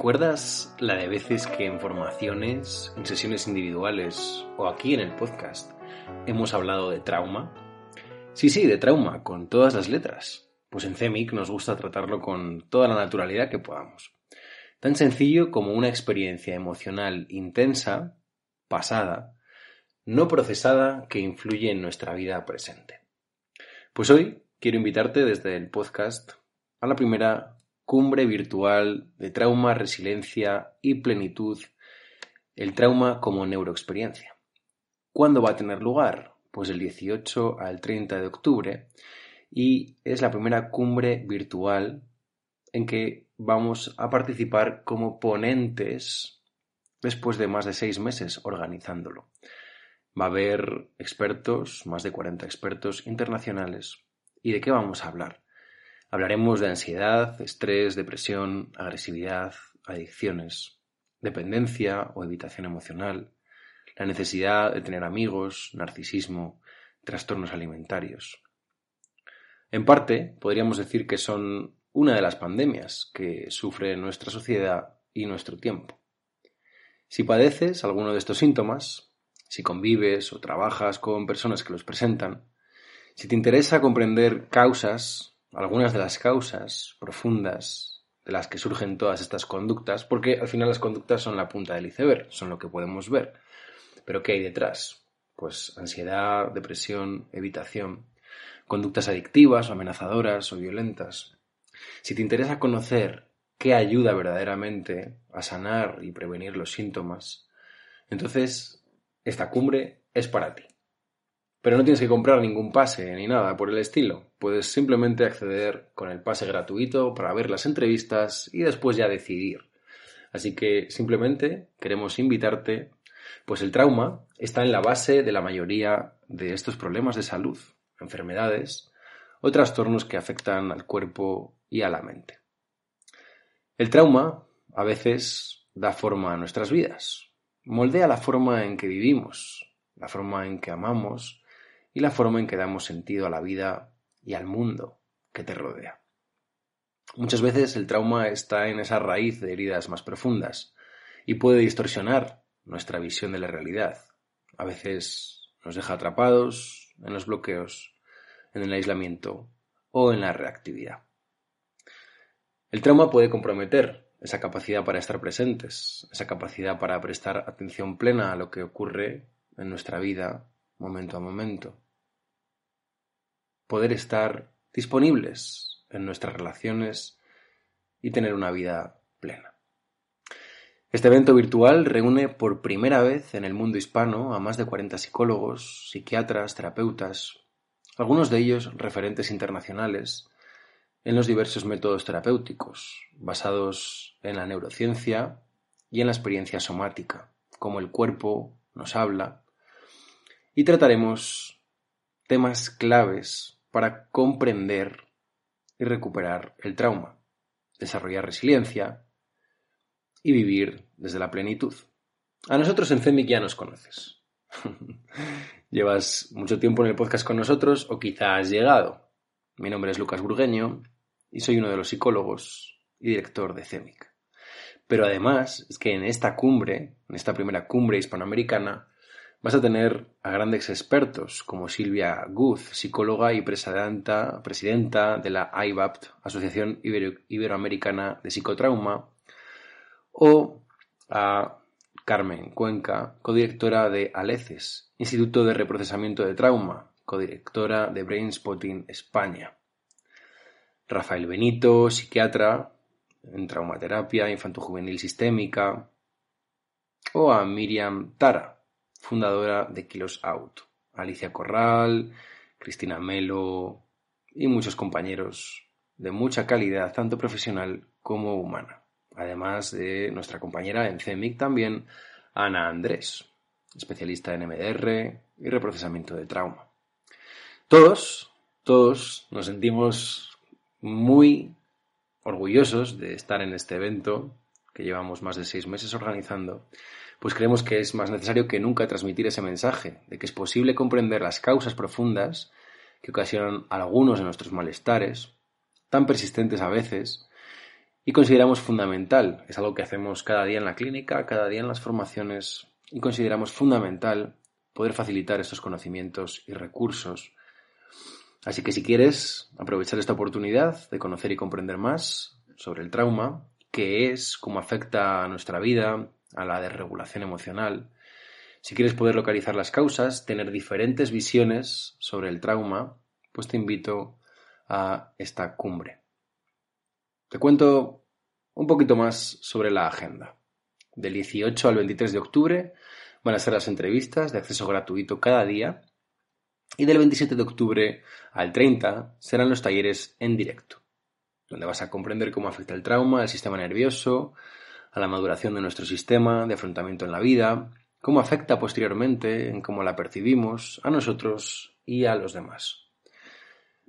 ¿Recuerdas la de veces que en formaciones, en sesiones individuales o aquí en el podcast hemos hablado de trauma? Sí, sí, de trauma, con todas las letras. Pues en CEMIC nos gusta tratarlo con toda la naturalidad que podamos. Tan sencillo como una experiencia emocional intensa, pasada, no procesada, que influye en nuestra vida presente. Pues hoy quiero invitarte desde el podcast a la primera cumbre virtual de trauma, resiliencia y plenitud, el trauma como neuroexperiencia. ¿Cuándo va a tener lugar? Pues el 18 al 30 de octubre y es la primera cumbre virtual en que vamos a participar como ponentes después de más de seis meses organizándolo. Va a haber expertos, más de 40 expertos internacionales. ¿Y de qué vamos a hablar? Hablaremos de ansiedad, estrés, depresión, agresividad, adicciones, dependencia o evitación emocional, la necesidad de tener amigos, narcisismo, trastornos alimentarios. En parte, podríamos decir que son una de las pandemias que sufre nuestra sociedad y nuestro tiempo. Si padeces alguno de estos síntomas, si convives o trabajas con personas que los presentan, si te interesa comprender causas algunas de las causas profundas de las que surgen todas estas conductas, porque al final las conductas son la punta del iceberg, son lo que podemos ver. Pero ¿qué hay detrás? Pues ansiedad, depresión, evitación, conductas adictivas o amenazadoras o violentas. Si te interesa conocer qué ayuda verdaderamente a sanar y prevenir los síntomas, entonces esta cumbre es para ti. Pero no tienes que comprar ningún pase ni nada por el estilo. Puedes simplemente acceder con el pase gratuito para ver las entrevistas y después ya decidir. Así que simplemente queremos invitarte, pues el trauma está en la base de la mayoría de estos problemas de salud, enfermedades o trastornos que afectan al cuerpo y a la mente. El trauma a veces da forma a nuestras vidas, moldea la forma en que vivimos, la forma en que amamos, y la forma en que damos sentido a la vida y al mundo que te rodea. Muchas veces el trauma está en esa raíz de heridas más profundas y puede distorsionar nuestra visión de la realidad. A veces nos deja atrapados en los bloqueos, en el aislamiento o en la reactividad. El trauma puede comprometer esa capacidad para estar presentes, esa capacidad para prestar atención plena a lo que ocurre en nuestra vida momento a momento. Poder estar disponibles en nuestras relaciones y tener una vida plena. Este evento virtual reúne por primera vez en el mundo hispano a más de 40 psicólogos, psiquiatras, terapeutas, algunos de ellos referentes internacionales en los diversos métodos terapéuticos, basados en la neurociencia y en la experiencia somática, como el cuerpo nos habla, y trataremos temas claves para comprender y recuperar el trauma, desarrollar resiliencia y vivir desde la plenitud. A nosotros en CEMIC ya nos conoces. Llevas mucho tiempo en el podcast con nosotros o quizá has llegado. Mi nombre es Lucas Burgueño y soy uno de los psicólogos y director de CEMIC. Pero además es que en esta cumbre, en esta primera cumbre hispanoamericana, Vas a tener a grandes expertos como Silvia Guz, psicóloga y presidenta, de la IBAPT, Asociación Iberoamericana de Psicotrauma, o a Carmen Cuenca, codirectora de ALECES, Instituto de Reprocesamiento de Trauma, codirectora de Brainspotting España. Rafael Benito, psiquiatra en traumaterapia infanto-juvenil sistémica. O a Miriam Tara, fundadora de Kilos Out, Alicia Corral, Cristina Melo y muchos compañeros de mucha calidad, tanto profesional como humana. Además de nuestra compañera en CEMIC también, Ana Andrés, especialista en MDR y reprocesamiento de trauma. Todos, todos nos sentimos muy orgullosos de estar en este evento que llevamos más de seis meses organizando pues creemos que es más necesario que nunca transmitir ese mensaje de que es posible comprender las causas profundas que ocasionan algunos de nuestros malestares, tan persistentes a veces, y consideramos fundamental, es algo que hacemos cada día en la clínica, cada día en las formaciones, y consideramos fundamental poder facilitar estos conocimientos y recursos. Así que si quieres aprovechar esta oportunidad de conocer y comprender más sobre el trauma, qué es, cómo afecta a nuestra vida, a la desregulación emocional. Si quieres poder localizar las causas, tener diferentes visiones sobre el trauma, pues te invito a esta cumbre. Te cuento un poquito más sobre la agenda. Del 18 al 23 de octubre van a ser las entrevistas de acceso gratuito cada día y del 27 de octubre al 30 serán los talleres en directo, donde vas a comprender cómo afecta el trauma al sistema nervioso, a la maduración de nuestro sistema de afrontamiento en la vida, cómo afecta posteriormente en cómo la percibimos a nosotros y a los demás.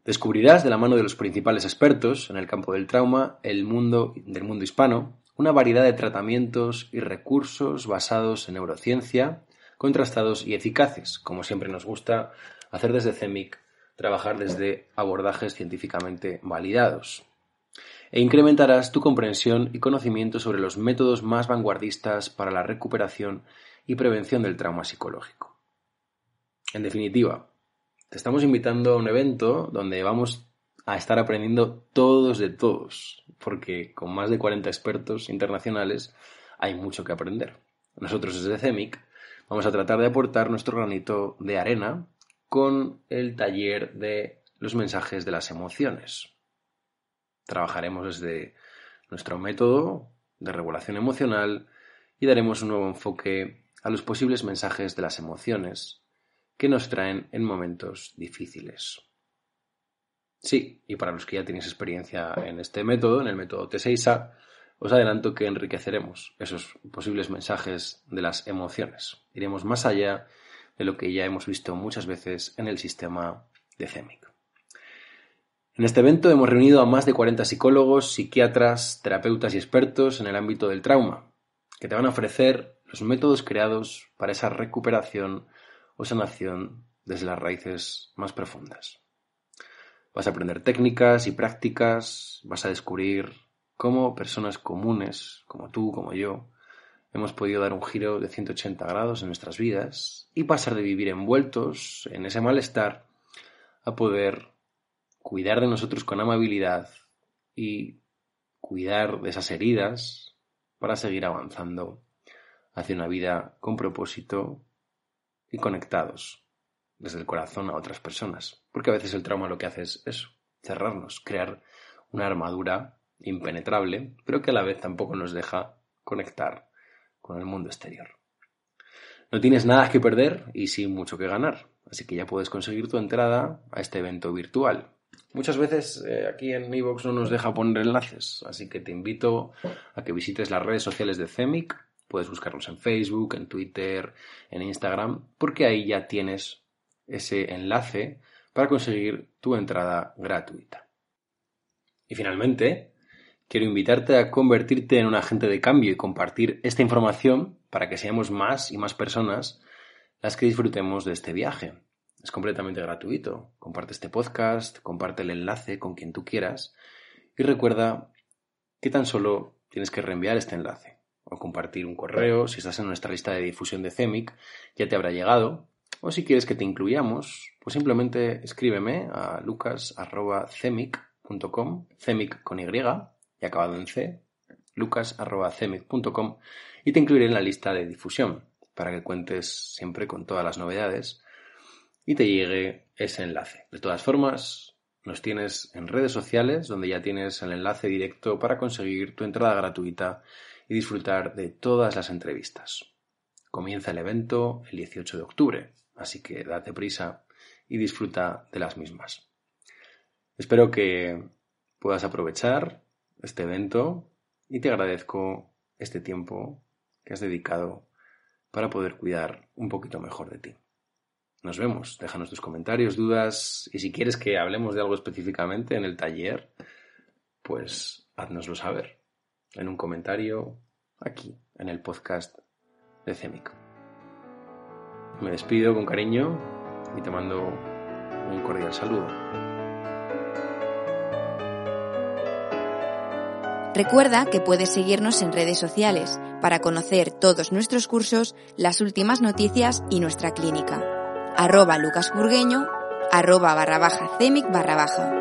Descubrirás de la mano de los principales expertos en el campo del trauma el mundo del mundo hispano una variedad de tratamientos y recursos basados en neurociencia, contrastados y eficaces, como siempre nos gusta hacer desde CEMIC, trabajar desde abordajes científicamente validados e incrementarás tu comprensión y conocimiento sobre los métodos más vanguardistas para la recuperación y prevención del trauma psicológico. En definitiva, te estamos invitando a un evento donde vamos a estar aprendiendo todos de todos, porque con más de 40 expertos internacionales hay mucho que aprender. Nosotros desde CEMIC vamos a tratar de aportar nuestro granito de arena con el taller de los mensajes de las emociones. Trabajaremos desde nuestro método de regulación emocional y daremos un nuevo enfoque a los posibles mensajes de las emociones que nos traen en momentos difíciles. Sí, y para los que ya tenéis experiencia en este método, en el método T6A, os adelanto que enriqueceremos esos posibles mensajes de las emociones. Iremos más allá de lo que ya hemos visto muchas veces en el sistema de CEMIC. En este evento hemos reunido a más de 40 psicólogos, psiquiatras, terapeutas y expertos en el ámbito del trauma, que te van a ofrecer los métodos creados para esa recuperación o sanación desde las raíces más profundas. Vas a aprender técnicas y prácticas, vas a descubrir cómo personas comunes, como tú, como yo, hemos podido dar un giro de 180 grados en nuestras vidas y pasar de vivir envueltos en ese malestar a poder cuidar de nosotros con amabilidad y cuidar de esas heridas para seguir avanzando hacia una vida con propósito y conectados desde el corazón a otras personas. Porque a veces el trauma lo que hace es eso, cerrarnos, crear una armadura impenetrable, pero que a la vez tampoco nos deja conectar con el mundo exterior. No tienes nada que perder y sin mucho que ganar, así que ya puedes conseguir tu entrada a este evento virtual. Muchas veces eh, aquí en Evox no nos deja poner enlaces, así que te invito a que visites las redes sociales de CEMIC. Puedes buscarnos en Facebook, en Twitter, en Instagram, porque ahí ya tienes ese enlace para conseguir tu entrada gratuita. Y finalmente, quiero invitarte a convertirte en un agente de cambio y compartir esta información para que seamos más y más personas las que disfrutemos de este viaje. Es completamente gratuito. Comparte este podcast, comparte el enlace con quien tú quieras y recuerda que tan solo tienes que reenviar este enlace. o compartir un correo. Si estás en nuestra lista de difusión de CEMIC, ya te habrá llegado. O si quieres que te incluyamos, pues simplemente escríbeme a lucas.cemic.com, cemic con Y y acabado en C, lucas.cemic.com y te incluiré en la lista de difusión para que cuentes siempre con todas las novedades y te llegue ese enlace. De todas formas, nos tienes en redes sociales donde ya tienes el enlace directo para conseguir tu entrada gratuita y disfrutar de todas las entrevistas. Comienza el evento el 18 de octubre, así que date prisa y disfruta de las mismas. Espero que puedas aprovechar este evento y te agradezco este tiempo que has dedicado para poder cuidar un poquito mejor de ti. Nos vemos, déjanos tus comentarios, dudas y si quieres que hablemos de algo específicamente en el taller, pues haznoslo saber en un comentario aquí en el podcast de CEMIC. Me despido con cariño y te mando un cordial saludo. Recuerda que puedes seguirnos en redes sociales para conocer todos nuestros cursos, las últimas noticias y nuestra clínica. Arroba lucasburgueño, arroba barra baja cemic barra baja.